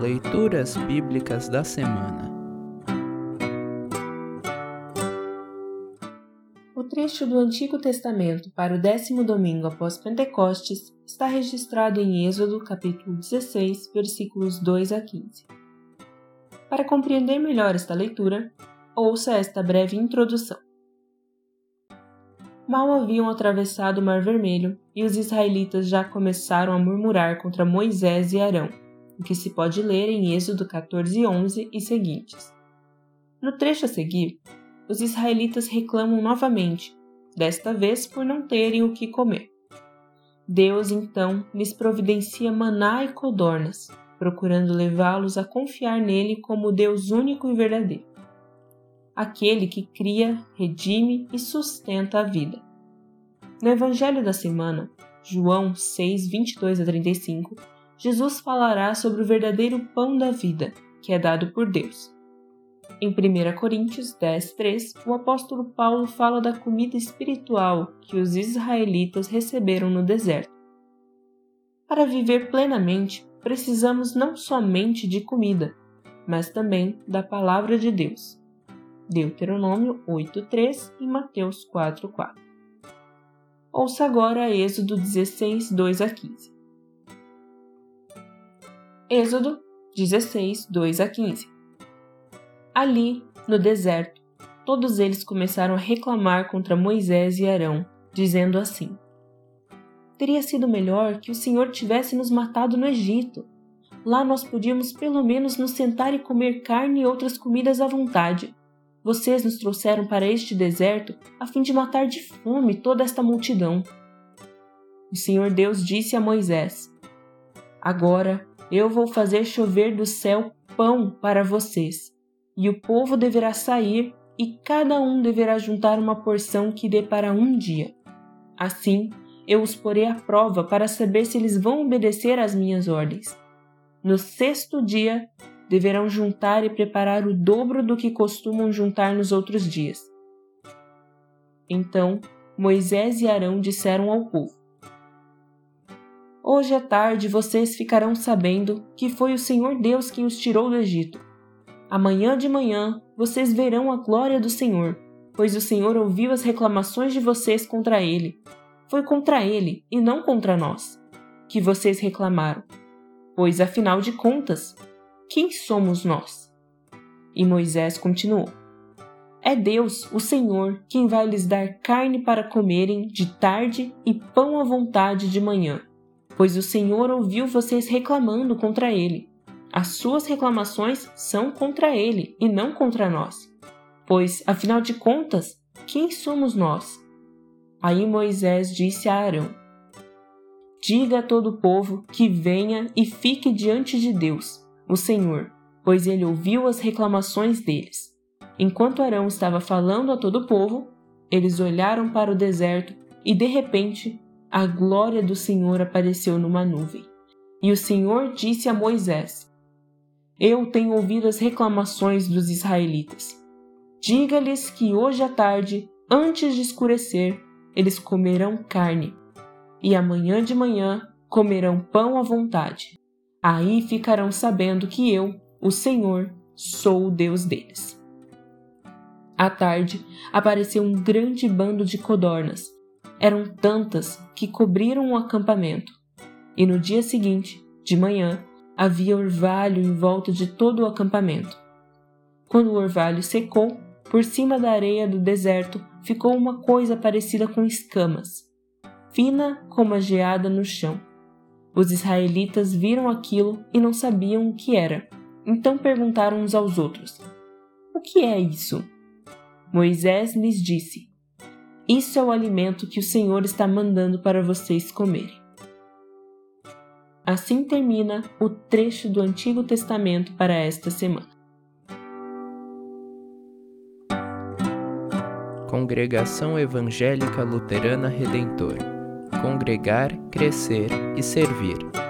Leituras Bíblicas da Semana O trecho do Antigo Testamento para o décimo domingo após Pentecostes está registrado em Êxodo, capítulo 16, versículos 2 a 15. Para compreender melhor esta leitura, ouça esta breve introdução. Mal haviam atravessado o Mar Vermelho e os israelitas já começaram a murmurar contra Moisés e Arão o que se pode ler em Êxodo 14, 11 e seguintes. No trecho a seguir, os israelitas reclamam novamente, desta vez por não terem o que comer. Deus então lhes providencia maná e codornas, procurando levá-los a confiar nele como Deus único e verdadeiro. Aquele que cria, redime e sustenta a vida. No Evangelho da Semana, João 6, 22 a 35, Jesus falará sobre o verdadeiro pão da vida, que é dado por Deus. Em 1 Coríntios 10, 3, o apóstolo Paulo fala da comida espiritual que os israelitas receberam no deserto. Para viver plenamente, precisamos não somente de comida, mas também da palavra de Deus. Deuteronômio 8:3 e Mateus 4:4. Ouça agora Êxodo 16, 2 a 15. Êxodo 16, 2 a 15. Ali, no deserto, todos eles começaram a reclamar contra Moisés e Arão, dizendo assim: Teria sido melhor que o Senhor tivesse nos matado no Egito. Lá nós podíamos pelo menos nos sentar e comer carne e outras comidas à vontade. Vocês nos trouxeram para este deserto a fim de matar de fome toda esta multidão. O Senhor Deus disse a Moisés: Agora eu vou fazer chover do céu pão para vocês, e o povo deverá sair, e cada um deverá juntar uma porção que dê para um dia. Assim, eu os porei à prova para saber se eles vão obedecer às minhas ordens. No sexto dia, deverão juntar e preparar o dobro do que costumam juntar nos outros dias. Então Moisés e Arão disseram ao povo: Hoje à tarde vocês ficarão sabendo que foi o Senhor Deus quem os tirou do Egito. Amanhã de manhã vocês verão a glória do Senhor, pois o Senhor ouviu as reclamações de vocês contra ele. Foi contra ele e não contra nós que vocês reclamaram. Pois afinal de contas, quem somos nós? E Moisés continuou: É Deus, o Senhor, quem vai lhes dar carne para comerem de tarde e pão à vontade de manhã pois o Senhor ouviu vocês reclamando contra ele. As suas reclamações são contra ele e não contra nós. Pois, afinal de contas, quem somos nós? Aí Moisés disse a Arão: Diga a todo o povo que venha e fique diante de Deus, o Senhor, pois ele ouviu as reclamações deles. Enquanto Arão estava falando a todo o povo, eles olharam para o deserto e de repente a glória do Senhor apareceu numa nuvem. E o Senhor disse a Moisés: Eu tenho ouvido as reclamações dos israelitas. Diga-lhes que hoje à tarde, antes de escurecer, eles comerão carne, e amanhã de manhã comerão pão à vontade. Aí ficarão sabendo que eu, o Senhor, sou o Deus deles. À tarde, apareceu um grande bando de codornas eram tantas que cobriram o acampamento, e no dia seguinte, de manhã, havia orvalho em volta de todo o acampamento. Quando o orvalho secou, por cima da areia do deserto ficou uma coisa parecida com escamas, fina como a geada no chão. Os israelitas viram aquilo e não sabiam o que era. Então perguntaram uns aos outros: O que é isso? Moisés lhes disse: isso é o alimento que o Senhor está mandando para vocês comerem. Assim termina o trecho do Antigo Testamento para esta semana. Congregação Evangélica Luterana Redentor Congregar, Crescer e Servir.